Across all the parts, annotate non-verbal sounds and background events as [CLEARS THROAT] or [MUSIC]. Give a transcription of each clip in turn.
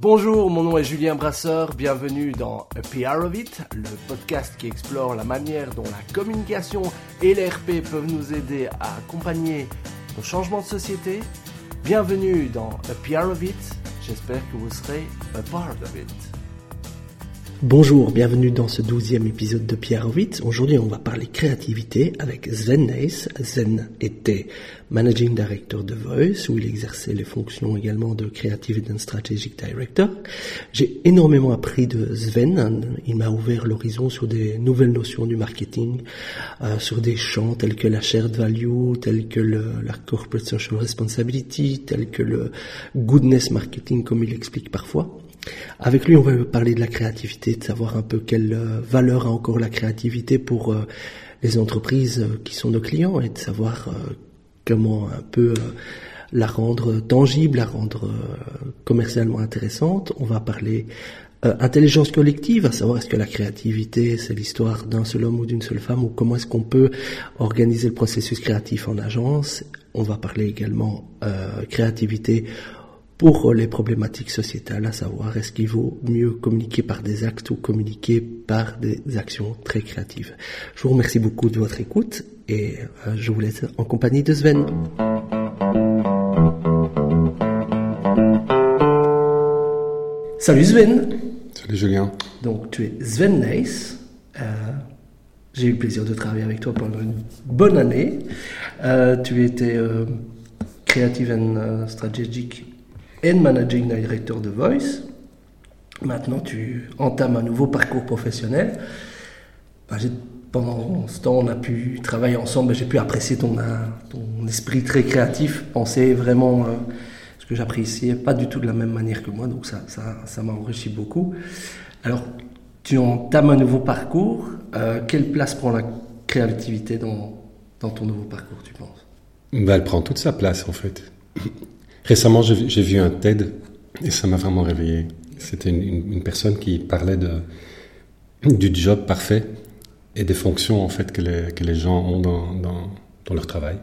Bonjour, mon nom est Julien Brasseur, bienvenue dans A PR of It, le podcast qui explore la manière dont la communication et l'RP peuvent nous aider à accompagner nos changements de société. Bienvenue dans A PR of It, j'espère que vous serez a part of it. Bonjour, bienvenue dans ce douzième épisode de Pierre Ovitz. Aujourd'hui, on va parler créativité avec Sven Neis. Sven était Managing Director de Voice, où il exerçait les fonctions également de Creative and Strategic Director. J'ai énormément appris de Sven. Il m'a ouvert l'horizon sur des nouvelles notions du marketing, euh, sur des champs tels que la shared value, tels que la corporate social responsibility, tels que le goodness marketing, comme il explique parfois. Avec lui, on va parler de la créativité, de savoir un peu quelle euh, valeur a encore la créativité pour euh, les entreprises euh, qui sont nos clients et de savoir comment un peu la rendre tangible, la rendre commercialement intéressante. On va parler intelligence collective, à savoir est-ce que la créativité c'est l'histoire d'un seul homme ou d'une seule femme ou comment est-ce qu'on peut organiser le processus créatif en agence. On va parler également créativité pour les problématiques sociétales, à savoir est-ce qu'il vaut mieux communiquer par des actes ou communiquer par des actions très créatives? Je vous remercie beaucoup de votre écoute et euh, je vous laisse en compagnie de Sven. Salut Sven. Salut Julien. Donc tu es Sven Neis. Euh, j'ai eu le plaisir de travailler avec toi pendant une bonne année. Euh, tu étais Creative and Strategic et Managing Director de Voice. Maintenant, tu entames un nouveau parcours professionnel. Ben, pendant ce temps, on a pu travailler ensemble. J'ai pu apprécier ton, ton, esprit très créatif, penser vraiment euh, ce que j'appréciais, pas du tout de la même manière que moi. Donc ça, ça, ça m'a enrichi beaucoup. Alors, tu entames un nouveau parcours. Euh, quelle place prend la créativité dans, dans ton nouveau parcours, tu penses? Ben, Elle prend toute sa place, en fait. Récemment, j'ai vu un TED et ça m'a vraiment réveillé. C'était une, personne qui parlait de, du job parfait et des fonctions en fait que les, que les gens ont dans, dans, dans, leur travail.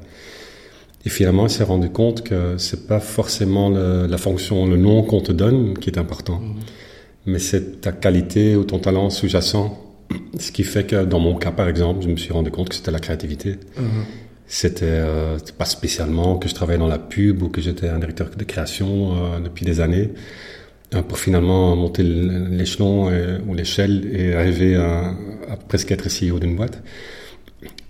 Et finalement, il s'est rendu compte que c'est pas forcément la fonction, le nom qu'on te donne qui est important, mmh. mais c'est ta qualité ou ton talent sous-jacent. Ce qui fait que dans mon cas, par exemple, je me suis rendu compte que c'était la créativité. Mmh. C'était euh, pas spécialement que je travaillais dans la pub ou que j'étais un directeur de création euh, depuis des années euh, pour finalement monter l'échelon ou l'échelle et arriver à, à, presque être CEO d'une boîte.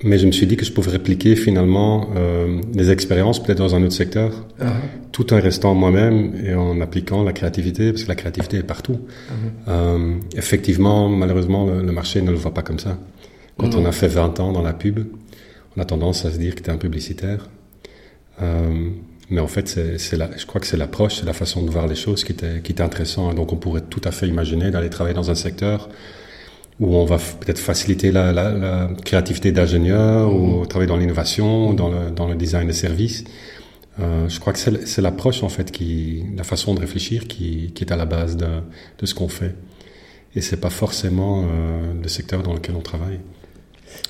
Mais je me suis dit que je pouvais répliquer finalement euh, des expériences peut-être dans un autre secteur, uh-huh. tout en restant moi-même et en appliquant la créativité, parce que la créativité est partout. Uh-huh. euh, effectivement, malheureusement, le, le, marché ne le voit pas comme ça. Quand on a fait 20 ans dans la pub, on a tendance à se dire que tu es un publicitaire. Euh, mais en fait, c'est, la, je crois que c'est l'approche, c'est la façon de voir les choses qui était, qui était intéressant. donc, on pourrait tout à fait imaginer d'aller travailler dans un secteur où on va peut-être faciliter la, la, la créativité d'ingénieur ou mmh. travailler dans l'innovation, dans le, dans le design de services. Euh, je crois que c'est, c'est l'approche, en fait, qui, la façon de réfléchir qui, qui est à la base de, de ce qu'on fait. Et c'est pas forcément euh, le secteur dans lequel on travaille.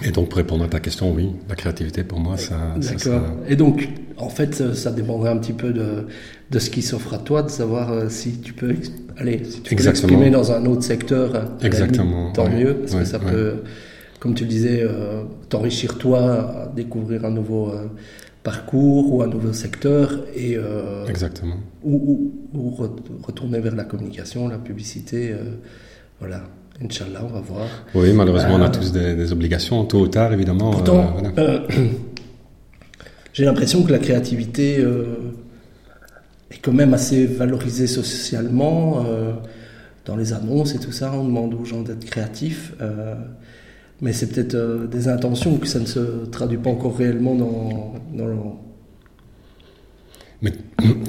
Et donc, pour répondre à ta question, oui, la créativité, pour moi, ça... D'accord. Et donc, en fait, ça dépendrait un petit peu de, de ce qui s'offre à toi, de savoir euh, si tu peux, allez, si tu peux exprimer dans un autre secteur, Exactement. tant mieux, parce que ça peut, comme tu le disais, euh, t'enrichir toi, à découvrir un nouveau euh, parcours ou un nouveau secteur, et... Exactement. Ou, ou, ou, retourner vers la communication, la publicité, voilà. Inch'Allah, on va voir. Oui, malheureusement, on a euh, tous des, obligations, tôt ou tard, évidemment. Pourtant, euh, euh, [CLEARS THROAT] j'ai l'impression que la créativité est quand même assez valorisée socialement. dans les annonces et tout ça, on demande aux gens d'être créatifs. mais c'est peut-être des intentions que ça ne se traduit pas encore réellement dans, dans le... Mais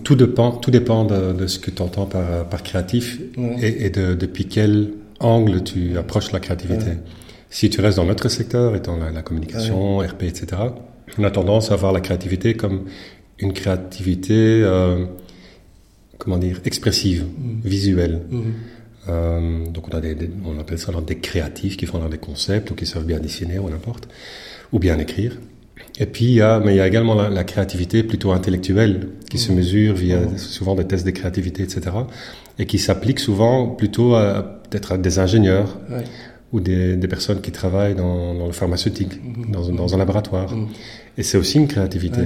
tout dépend, tout dépend de, ce que tu entends par, par créatif et, et de, depuis quel angle tu approches la créativité. Si tu restes dans notre secteur, étant la, la communication, RP, etc., on a tendance à voir la créativité comme une créativité, euh, comment dire, expressive, mm. visuelle. Mm. Euh, donc on, a des, on appelle ça alors des créatifs qui font des concepts ou qui savent bien dessiner ou n'importe, ou bien écrire. Et puis, il y a, mais il y a également la, créativité plutôt intellectuelle qui se mmh. mesure via mmh. souvent des tests de créativité, etc. Et qui s'applique souvent plutôt à peut-être à des ingénieurs ou des, des, personnes qui travaillent dans, dans le pharmaceutique, mmh. dans, dans, un laboratoire. Et c'est aussi une créativité.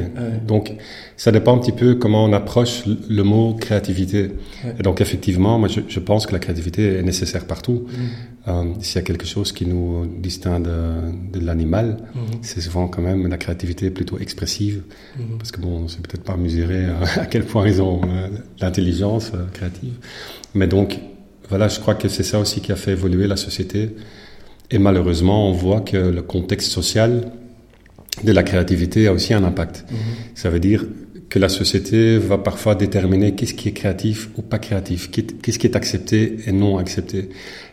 Donc, ça dépend un petit peu comment on approche le mot créativité. Et donc, effectivement, moi, je, je, pense que la créativité est nécessaire partout. Mm. Euh, S'il y a quelque chose qui nous distingue de, de l'animal, c'est souvent quand même la créativité plutôt expressive. Parce que bon, c'est peut-être pas mesurer euh, [LAUGHS] à quel point ils ont euh, l'intelligence euh, créative. Mais donc, voilà, je crois que c'est ça aussi qui a fait évoluer la société. Et malheureusement, on voit que le contexte social de la créativité a aussi un impact. Mhm. Ça veut dire que la société va parfois déterminer qu'est-ce qui est créatif ou pas créatif, qu'est-ce qui est accepté et non accepté.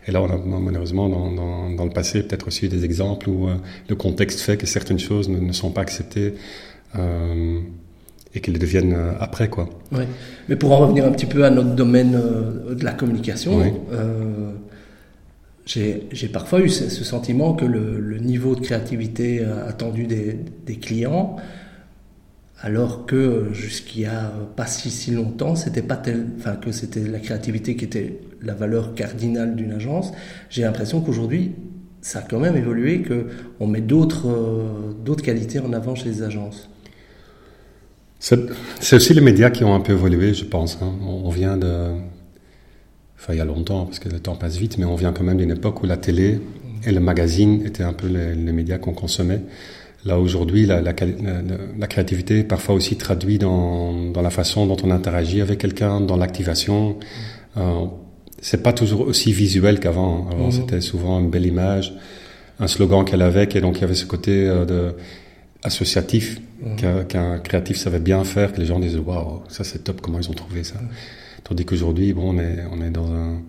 Et là, on a malheureusement dans, dans, dans le passé peut-être aussi des exemples où euh, le contexte fait que certaines choses ne, ne sont pas acceptées euh, et qu'elles deviennent euh, après, quoi. Ouais. Mais pour en revenir un petit peu à notre domaine euh, de la communication, oui. euh, j'ai parfois eu ce, sentiment que le, niveau de créativité euh, attendu des, clients, alors que jusqu'il y a pas si, si longtemps, c'était pas tel, enfin que c'était la créativité qui était la valeur cardinale d'une agence. J'ai l'impression qu'aujourd'hui, ça a quand même évolué, que on met d'autres euh, qualités en avant chez les agences. C'est aussi les médias qui ont un peu évolué, je pense. Hein. On vient de enfin il y a longtemps, parce que le temps passe vite, mais on vient quand même d'une époque où la télé et le magazine étaient un peu les, les médias qu'on consommait. Là aujourd'hui, la, la, la, créativité est parfois aussi traduite dans, dans, la façon dont on interagit avec quelqu'un, dans l'activation. Euh, c'est pas toujours aussi visuel qu'avant. Avant, mmh. c'était souvent une belle image, un slogan qu'elle avait, et donc il y avait ce côté euh, de associatif mmh. qu'un créatif savait bien faire, que les gens disaient waouh, ça c'est top, comment ils ont trouvé ça. Mmh. Tandis qu'aujourd'hui, bon, on est, on est dans un,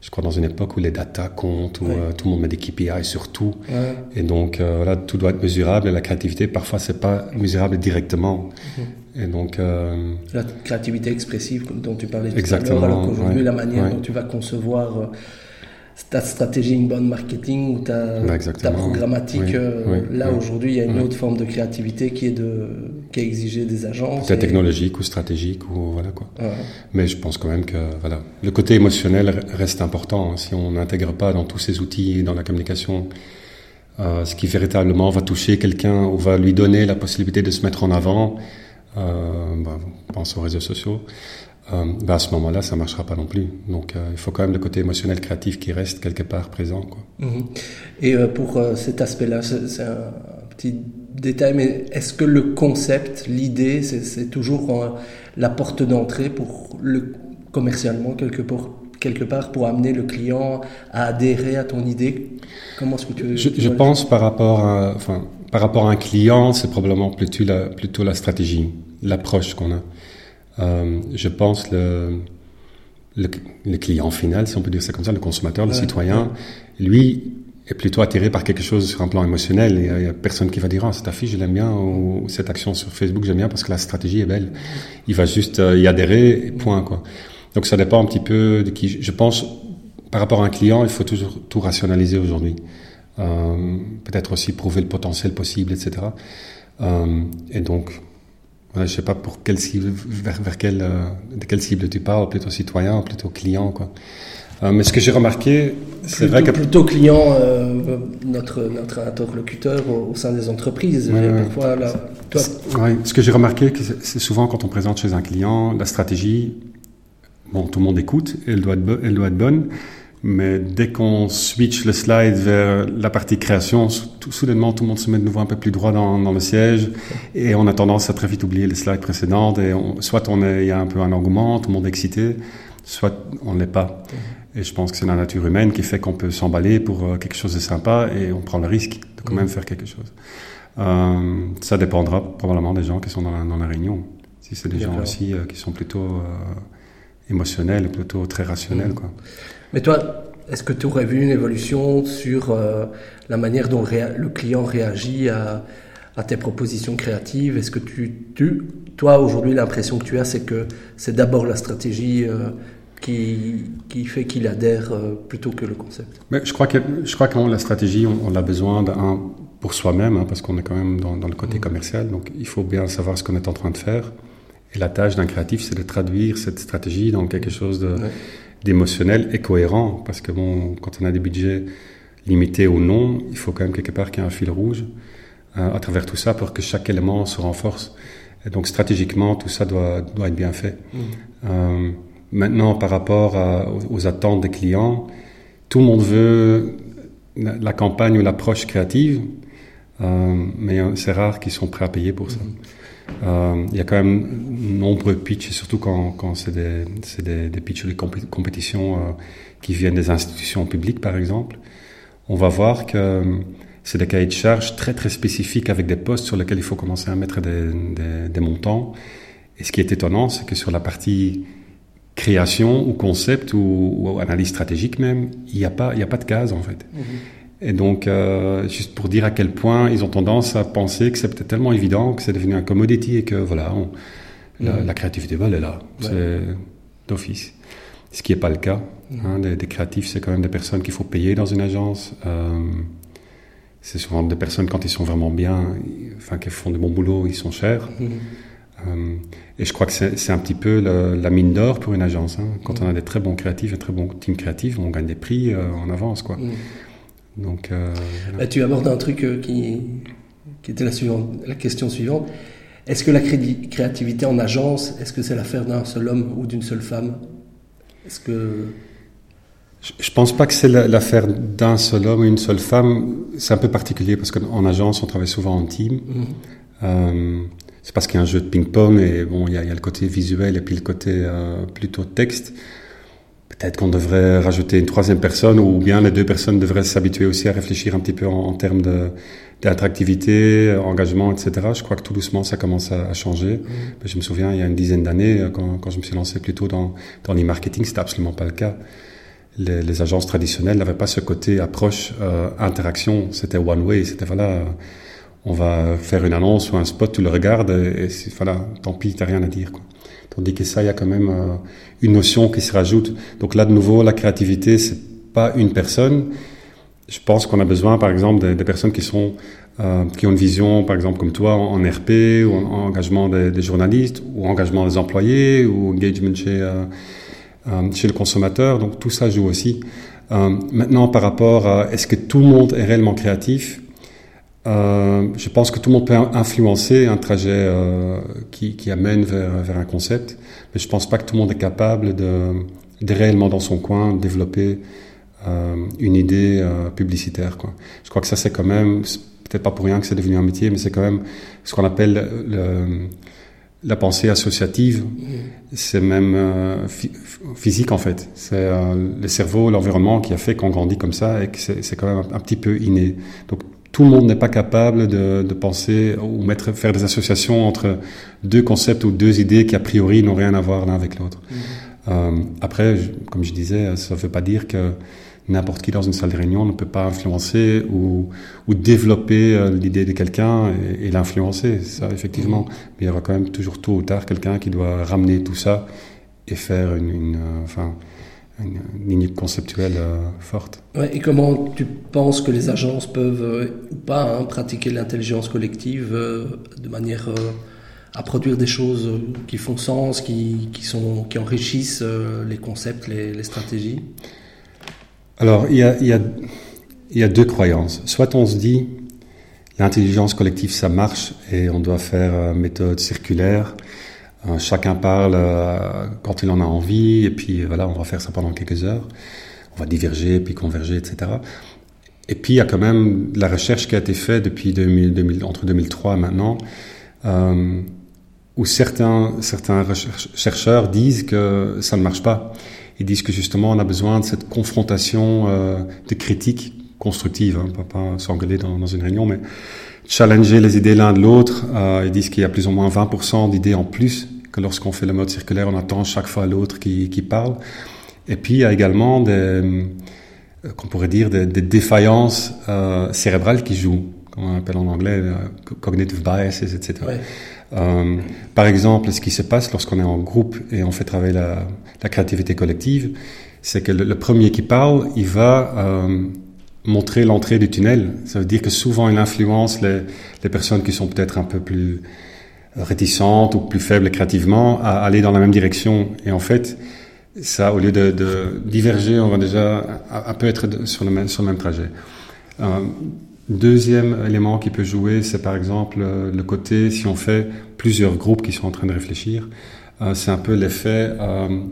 je crois dans une époque où les data comptent, où euh, tout le monde met des KPI sur tout. Ouais. Et donc, euh, voilà, tout doit être mesurable. Et la créativité, parfois, c'est pas mesurable directement. Mm-hmm. Et donc... Euh, la créativité expressive dont tu parlais tout à l'heure, alors qu'aujourd'hui, ouais. la manière dont tu vas concevoir ta stratégie inbound marketing ou ta, bah, ta programmatique. Oui, euh, oui, là, oui, aujourd'hui, il y a une autre forme de créativité qui est, de, qui est exigée des agences. Peut-être et... technologique ou stratégique, ou voilà quoi. Mais je pense quand même que voilà, le côté émotionnel reste important. Hein. Si on n'intègre pas dans tous ces outils, dans la communication, euh, ce qui véritablement va toucher quelqu'un ou va lui donner la possibilité de se mettre en avant, euh, bah, pense aux réseaux sociaux, euh, ben à ce moment-là, ça marchera pas non plus. Donc, euh, il faut quand même le côté émotionnel, créatif qui reste quelque part présent. Quoi. Mmh. Et euh, pour cet aspect-là, c'est un petit détail, mais est-ce que le concept, l'idée, c'est toujours la porte d'entrée pour le commercialement quelque part, quelque part pour amener le client à adhérer à ton idée? Comment est-ce que tu Je, tu je pense par rapport à, enfin, par rapport à un client, c'est probablement plutôt la, plutôt la stratégie, l'approche qu'on a. Euh, je pense le, le, le, client final, si on peut dire ça comme ça, le consommateur, le ouais, citoyen, ouais. lui est plutôt attiré par quelque chose sur un plan émotionnel. Il n'y a, a, personne qui va dire ah, cette affiche, je l'aime bien, ou cette action sur Facebook, j'aime bien parce que la stratégie est belle. Il va juste euh, y adhérer, et point. Quoi. Donc ça dépend un petit peu de qui. Je pense, par rapport à un client, il faut toujours tout rationaliser aujourd'hui. Euh, Peut-être aussi prouver le potentiel possible, etc. Euh, et donc, je ne sais pas pour quelle cible, vers, vers quelle, euh, de quelle cible tu parles, plutôt citoyen, plutôt client, quoi. Euh, mais ce que j'ai remarqué, c'est vrai que plutôt client, euh, notre notre interlocuteur au, au, sein des entreprises. Ouais, parfois, là, toi... ouais, ce que j'ai remarqué, c'est souvent quand on présente chez un client la stratégie. Bon, tout le monde écoute, elle doit être, elle doit être bonne, mais dès qu'on switch le slide vers la partie création, tout, soudainement, tout le monde se met de nouveau un peu plus droit dans, dans le siège et on a tendance à très vite oublier les slides précédentes. Et on, soit on est, il y a un peu un engouement, tout le monde est excité, soit on ne l'est pas. Et je pense que c'est la nature humaine qui fait qu'on peut s'emballer pour euh, quelque chose de sympa et on prend le risque de quand même faire quelque chose. Euh, ça dépendra probablement des gens qui sont dans la, dans la réunion. Si c'est des gens aussi euh, qui sont plutôt euh, émotionnels, plutôt très rationnels, mmh. quoi. Mais toi, est-ce que tu aurais vu une évolution sur euh, la manière dont le client réagit à, à tes propositions créatives? Est-ce que tu, tu toi, aujourd'hui, l'impression que tu as, c'est que c'est d'abord la stratégie euh, qui, qui fait qu'il adhère euh, plutôt que le concept? Mais je crois que je crois que la stratégie, on, on a besoin d'un pour soi-même, hein, parce qu'on est quand même dans, le côté commercial, donc il faut bien savoir ce qu'on est en train de faire. Et la tâche d'un créatif, c'est de traduire cette stratégie dans quelque chose d'émotionnel et cohérent, parce que bon, quand on a des budgets limités ou non, il faut quand même quelque part qu'il y ait un fil rouge euh, à travers tout ça pour que chaque élément se renforce. Et donc stratégiquement, tout ça doit, doit être bien fait. Mm. Euh, maintenant, par rapport aux, attentes des clients, tout le monde veut la, campagne ou l'approche créative, euh, mais c'est rare qu'ils sont prêts à payer pour ça. Mm. Il y a quand même nombreux pitchs, surtout quand, c'est des, des, des pitchs de compétition qui viennent des institutions publiques, par exemple. On va voir que c'est des cahiers de charges très très spécifiques avec des postes sur lesquels il faut commencer à mettre des, montants. Et ce qui est étonnant, c'est que sur la partie création ou concept ou, analyse stratégique même, il n'y a, pas, a pas de case en fait. Mhm. Et donc, euh, juste pour dire à quel point ils ont tendance à penser que c'est peut-être tellement évident que c'est devenu un commodity et que voilà, la, mhm. créativité, elle est là, c'est d'office. Ce qui n'est pas le cas. Hein, des, créatifs, c'est quand même des personnes qu'il faut payer dans une agence. Euh, c'est souvent des personnes, quand ils sont vraiment bien, enfin, qui font de bon boulot, ils sont chers. Mhm. Euh, et je crois que c'est un petit peu la mine d'or pour une agence. Hein. Quand mhm. on a des très bons créatifs, un très bon team créatif, on gagne des prix en avance. Quoi. Mhm. Donc, euh, bah, tu abordes un truc qui, qui était la, suivante, la question suivante. Est-ce que la créativité en agence, est-ce que c'est l'affaire d'un seul homme ou d'une seule femme? Est-ce que je pense pas que c'est l'affaire d'un seul homme ou une seule femme. C'est un peu particulier parce qu'en agence, on travaille souvent en team. Mm-hmm. Euh, c'est parce qu'il y a un jeu de ping-pong et bon, il y, a, il y, a, le côté visuel et puis le côté euh, plutôt texte. Peut-être qu'on devrait rajouter une troisième personne ou bien les deux personnes devraient s'habituer aussi à réfléchir un petit peu en, termes de d'attractivité, engagement, etc. Je crois que tout doucement ça commence à, changer. Mm-hmm. Je me souviens il y a une dizaine d'années quand, quand, je me suis lancé plutôt dans dans l'e-marketing, c'était absolument pas le cas les, les, agences traditionnelles n'avaient pas ce côté approche euh, interaction. C'était one way. C'était voilà, on va faire une annonce ou un spot, tu le regardes et, et voilà, tant pis, t'as rien à dire. Quoi. Tandis que ça, il y a quand même euh, une notion qui se rajoute. Donc là, de nouveau, la créativité, c'est pas une personne. Je pense qu'on a besoin, par exemple, des, personnes qui sont euh, qui ont une vision, par exemple, comme toi, en, RP ou en, engagement des, journalistes ou engagement des employés ou engagement chez euh, euh, le consommateur. Donc tout ça joue aussi. Maintenant, par rapport à est-ce que tout le monde est réellement créatif je pense que tout le monde peut influencer un trajet qui, qui, amène vers, vers, un concept, mais je pense pas que tout le monde est capable de, de réellement dans son coin développer euh, une idée euh, publicitaire. Quoi. Je crois que ça c'est quand même, peut-être pas pour rien que c'est devenu un métier, mais c'est quand même ce qu'on appelle le, la pensée associative, c'est même euh, physique en fait. C'est le cerveau, l'environnement qui a fait qu'on grandit comme ça et que c'est quand même un, petit peu inné. Donc tout le monde n'est pas capable de, de, penser ou mettre, faire des associations entre deux concepts ou deux idées qui a priori n'ont rien à voir l'un avec l'autre. Mm-hmm. Euh, après, comme je disais, ça ne veut pas dire que n'importe qui dans une salle de réunion ne peut pas influencer ou, ou développer euh, l'idée de quelqu'un et, l'influencer, ça effectivement. Mm-hmm. Mais il y aura quand même toujours tôt ou tard quelqu'un qui doit ramener tout ça et faire une, une euh, enfin, une, ligne conceptuelle euh, forte. Ouais, et comment tu penses que les agences peuvent ou pas hein, pratiquer l'intelligence collective de manière à produire des choses qui font sens, qui, qui, sont, qui enrichissent les concepts, les, les stratégies? Alors, il y a, y, a, y a, deux croyances. Soit on se dit, l'intelligence collective, ça marche et on doit faire euh, méthode circulaire. Euh, chacun parle euh, quand il en a envie et puis voilà, on va faire ça pendant quelques heures. On va diverger, puis converger, etc. Et puis il y a quand même la recherche qui a été faite depuis 2000, entre 2003 et maintenant, euh, où certains, certains chercheurs disent que ça ne marche pas. Ils disent que justement on a besoin de cette confrontation euh, de critiques constructives, hein, pas, pas s'engueuler dans, une réunion, mais challenger les idées l'un de l'autre. Euh, ils disent qu'il y a plus ou moins 20% d'idées en plus que lorsqu'on fait le mode circulaire, on attend chaque fois l'autre qui, qui parle. Et puis il y a également des, euh, qu'on pourrait dire, des, des défaillances euh, cérébrales qui jouent, comme on appelle en anglais, euh, cognitive biases, etc. Ouais. Euh, par exemple, ce qui se passe lorsqu'on est en groupe et on fait travailler la, créativité collective, c'est que le, premier qui parle, il va montrer l'entrée du tunnel. Ça veut dire que souvent il influence les, les personnes qui sont peut-être un peu plus réticentes ou plus faibles créativement à aller dans la même direction. Et en fait, ça, au lieu de, diverger, on va déjà un peu être sur le même, sur le même trajet. Euh, deuxième élément qui peut jouer, c'est par exemple euh, le côté, si on fait plusieurs groupes qui sont en train de réfléchir, euh, c'est un peu l'effet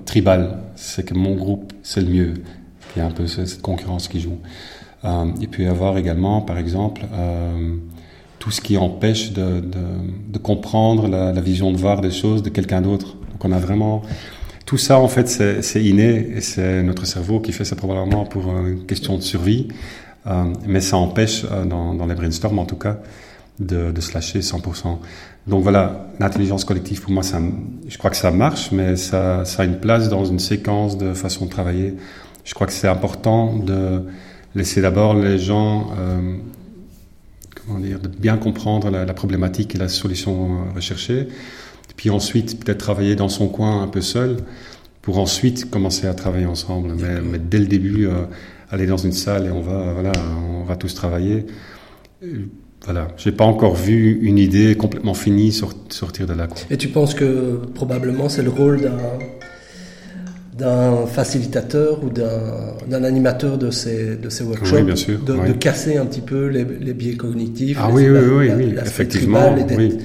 tribal. C'est que mon groupe, c'est le mieux. Il y a un peu cette concurrence qui joue. Il peut y avoir également, par exemple, tout ce qui empêche de, de, comprendre la, vision de voir des choses de quelqu'un d'autre. Donc on a vraiment... Tout ça, en fait, c'est inné et c'est notre cerveau qui fait ça probablement pour une question de survie. Euh, mais ça empêche, euh, dans, dans, les brainstorms en tout cas, de, de se lâcher 100%. Donc voilà, l'intelligence collective, pour moi, ça, je crois que ça marche, mais ça, ça a une place dans une séquence de façon de travailler. Je crois que c'est important de laisser d'abord les gens, euh, comment dire, de bien comprendre la, la, problématique et la solution euh, recherchée, puis ensuite peut-être travailler dans son coin un peu seul, pour ensuite commencer à travailler ensemble. Mais, mais dès le début, euh, aller dans une salle et on va, voilà, on va tous travailler. Voilà, j'ai pas encore vu une idée complètement finie sortir de là. Quoi. Et tu penses que probablement c'est le rôle d'un d'un facilitateur ou d'un animateur de ces, de ces workshops, oui, bien sûr, de, oui. de, casser un petit peu les, les biais cognitifs. Ah oui, oui, oui, oui, effectivement. Oui.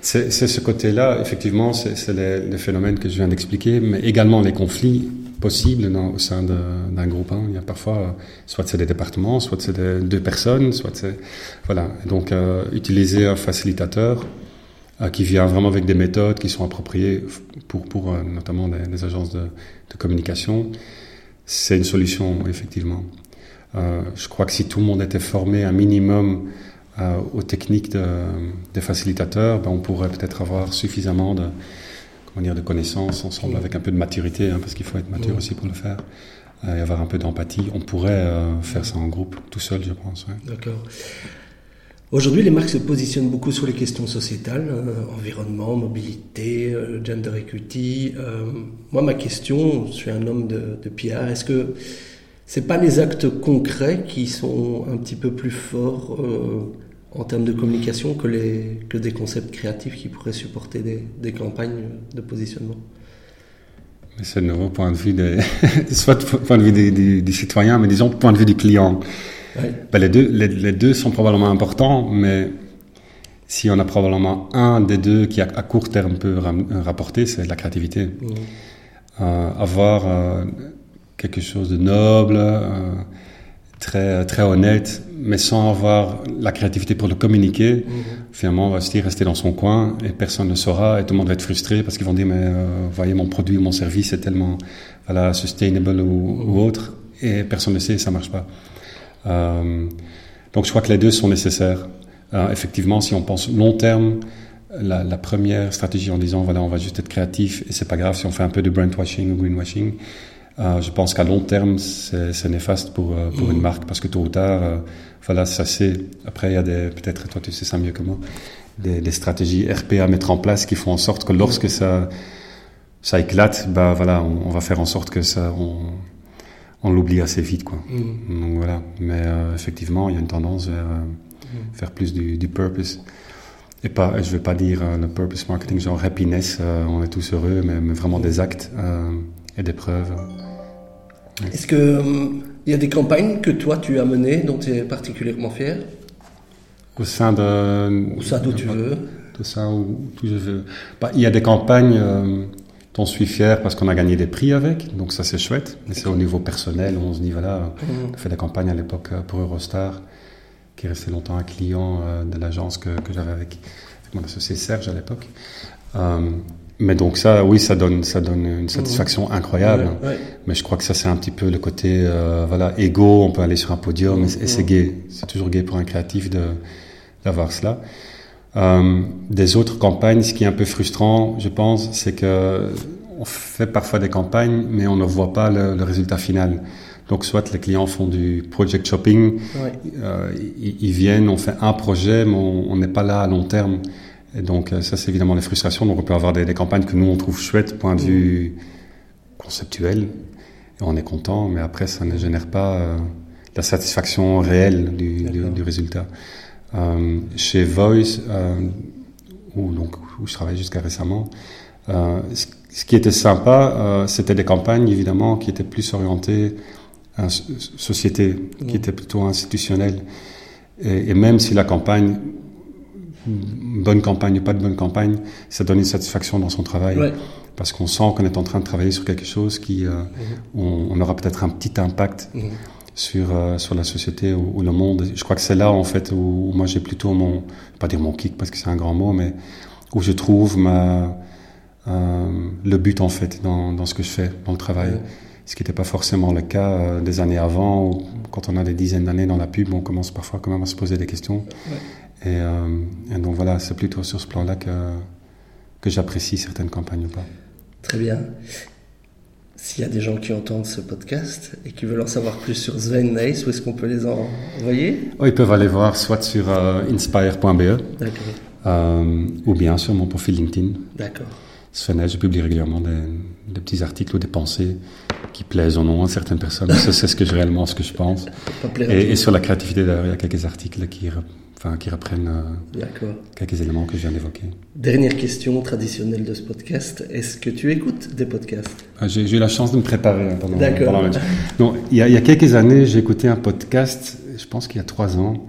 C'est ce côté-là, effectivement, c'est les, les, phénomènes que je viens d'expliquer, mais également les conflits possibles dans, au sein d'un groupe. Hein. Il y a parfois, soit c'est des départements, soit c'est deux personnes, soit c'est... Voilà, donc euh, utiliser un facilitateur qui vient vraiment avec des méthodes qui sont appropriées pour, pour euh, notamment des, des agences de, de, communication, c'est une solution, effectivement. Euh, je crois que si tout le monde était formé un minimum euh, aux techniques de, des facilitateurs, ben on pourrait peut-être avoir suffisamment de, comment dire, de connaissances ensemble, avec un peu de maturité, hein, parce qu'il faut être mature aussi pour le faire, euh, et avoir un peu d'empathie. On pourrait euh, faire ça en groupe, tout seul, je pense. Ouais. D'accord. Aujourd'hui, les marques se positionnent beaucoup sur les questions sociétales, euh, environnement, mobilité, euh, gender equity. Euh, moi, ma question, je suis un homme de, de PR, est-ce que c'est pas les actes concrets qui sont un petit peu plus forts en termes de communication que, des concepts créatifs qui pourraient supporter des, des campagnes de positionnement? C'est le nouveau point de vue des, [LAUGHS] soit point de vue des, des, des, citoyens, mais disons point de vue du client. Ben les, deux, les, les, deux sont probablement importants, mais si on a probablement un des deux qui à, à court terme peut rapporter, c'est la créativité. Mmh. Euh, avoir euh, quelque chose de noble, euh, très, très honnête, mais sans avoir la créativité pour le communiquer, mmh. finalement, on va se dire rester dans son coin et personne ne saura et tout le monde va être frustré parce qu'ils vont dire mais euh, voyez mon produit, mon service est tellement voilà sustainable ou, ou autre et personne ne sait, ça marche pas. Euh, donc je crois que les deux sont nécessaires. Euh, effectivement, si on pense long terme, la, la, première stratégie en disant voilà on va juste être créatif et c'est pas grave si on fait un peu de brandwashing ou greenwashing. Euh, je pense qu'à long terme c'est néfaste pour euh, pour mmh. une marque parce que tôt ou tard euh, voilà ça c'est après il y a des peut-être toi tu sais ça mieux que moi des, des, stratégies RP à mettre en place qui font en sorte que lorsque ça ça éclate bah voilà on, on va faire en sorte que ça on, on l'oublie assez vite quoi. Mmh. Donc voilà, mais euh, effectivement, il y a une tendance vers mmh. faire plus du, du, purpose. Et pas, je vais pas dire euh, le purpose marketing genre happiness, euh, on est tous heureux, mais, mais vraiment des actes et des preuves. Est-ce que il y a des campagnes que toi tu as menées dont tu es particulièrement fier? Au sein de. Au sein d'où tu veux. Au sein où, où je veux. Bah, il y a des campagnes je suis fier parce qu'on a gagné des prix avec, donc ça c'est chouette. Mais c'est au niveau personnel, on se dit voilà, mmh. on fait des campagnes à l'époque pour Eurostar, qui est resté longtemps un client euh, de l'agence que, que j'avais avec, avec, mon associé Serge à l'époque. Euh, mais donc ça, oui, ça donne, ça donne une satisfaction mmh. incroyable. Ouais, ouais. Mais je crois que ça c'est un petit peu le côté, euh, voilà, égo. On peut aller sur un podium et, et c'est gay. C'est toujours gay pour un créatif de d'avoir cela. Euh, des autres campagnes, ce qui est un peu frustrant, je pense, c'est que on fait parfois des campagnes, mais on ne voit pas le, le résultat final. Donc, soit les clients font du project shopping, ouais. euh, ils, ils, viennent, on fait un projet, mais on n'est pas là à long terme. Et donc, ça, c'est évidemment les frustrations. Donc, on peut avoir des, des, campagnes que nous, on trouve chouettes, point de vue conceptuel, et on est content, mais après, ça ne génère pas euh, la satisfaction réelle du, du, résultat. Euh, chez Voice, euh, où, donc, où je travaillais jusqu'à récemment, euh, ce qui était sympa, c'était des campagnes évidemment qui étaient plus orientées à société, qui étaient plutôt institutionnelles. Et, et, même si la campagne, bonne campagne ou pas de bonne campagne, ça donne une satisfaction dans son travail. Parce qu'on sent qu'on est en train de travailler sur quelque chose qui, euh, mm-hmm. on, on, aura peut-être un petit impact mm-hmm. Sur, euh, sur la société ou, ou, le monde. Je crois que c'est là, en fait, où, où moi j'ai plutôt mon, pas dire mon kick parce que c'est un grand mot, mais où je trouve ma, euh, le but en fait dans, dans, ce que je fais dans le travail. Ce qui n'était pas forcément le cas euh, des années avant, où quand on a des dizaines d'années dans la pub, on commence parfois quand même à se poser des questions. Ouais. Et, et, donc voilà, c'est plutôt sur ce plan-là que, que j'apprécie certaines campagnes ou pas. Très bien. S'il y a des gens qui entendent ce podcast et qui veulent en savoir plus sur Sven Nice, où est-ce qu'on peut les envoyer oh, Ils peuvent aller voir soit sur euh, inspire.be euh, ou bien sur mon profil LinkedIn. D'accord. Sven je publie régulièrement des, des, petits articles ou des pensées qui plaisent au nom à certaines personnes. Ça, c'est ce que je, réellement ce que je pense. Et, et, sur la créativité, d'ailleurs, il y a quelques articles qui, enfin, qui reprennent euh, quelques éléments que je viens d'évoquer. Dernière question traditionnelle de ce podcast. Est-ce que tu écoutes des podcasts? Ah, J'ai eu la chance de me préparer hein, pendant, pendant le Non, il y, a, il y a quelques années, j'ai écouté un podcast, je pense qu'il y a trois ans,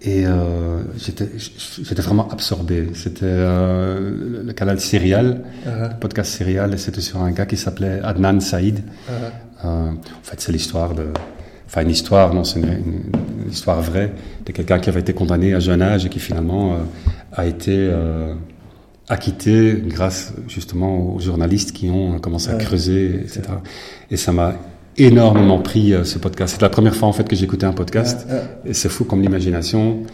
et euh, j'étais vraiment absorbé. C'était euh, le, canal Serial, uh -huh. le podcast Serial, et c'était sur un gars qui s'appelait Adnan Saïd. Uh -huh. euh, en fait, c'est l'histoire de... Enfin, une histoire, non, c'est une, histoire vraie de quelqu'un qui avait été condamné à jeune âge et qui finalement euh, a été euh, acquitté grâce justement aux journalistes qui ont commencé à creuser, etc. Et ça m'a énormément pris euh, ce podcast. C'est la première fois en fait que j'écoutais un podcast. Et c'est fou comme l'imagination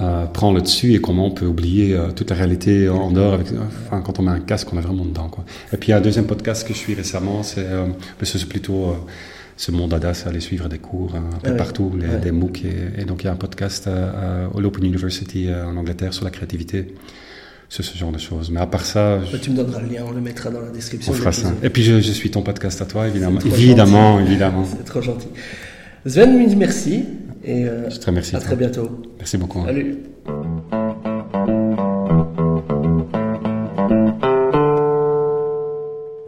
euh, prend le dessus et comment on peut oublier euh, toute la réalité en dehors. Avec, enfin, quand on met un casque, on est vraiment dedans. Quoi. Et puis il y a un deuxième podcast que je suis récemment, c'est euh, c'est plutôt euh, ce monde dada, c'est aller suivre des cours un peu partout, les, des MOOC. Et, et, donc il y a un podcast à, à l'Open University en Angleterre sur la créativité c'est ce genre de choses. Mais à part ça. Je... Tu me donneras le lien, on le mettra dans la description. On fera ça. Et puis je, je, suis ton podcast à toi, évidemment. Évidemment, gentil. évidemment. C'est trop gentil. Sven, merci. Et euh, je te remercie. À très bientôt. Merci beaucoup. Salut.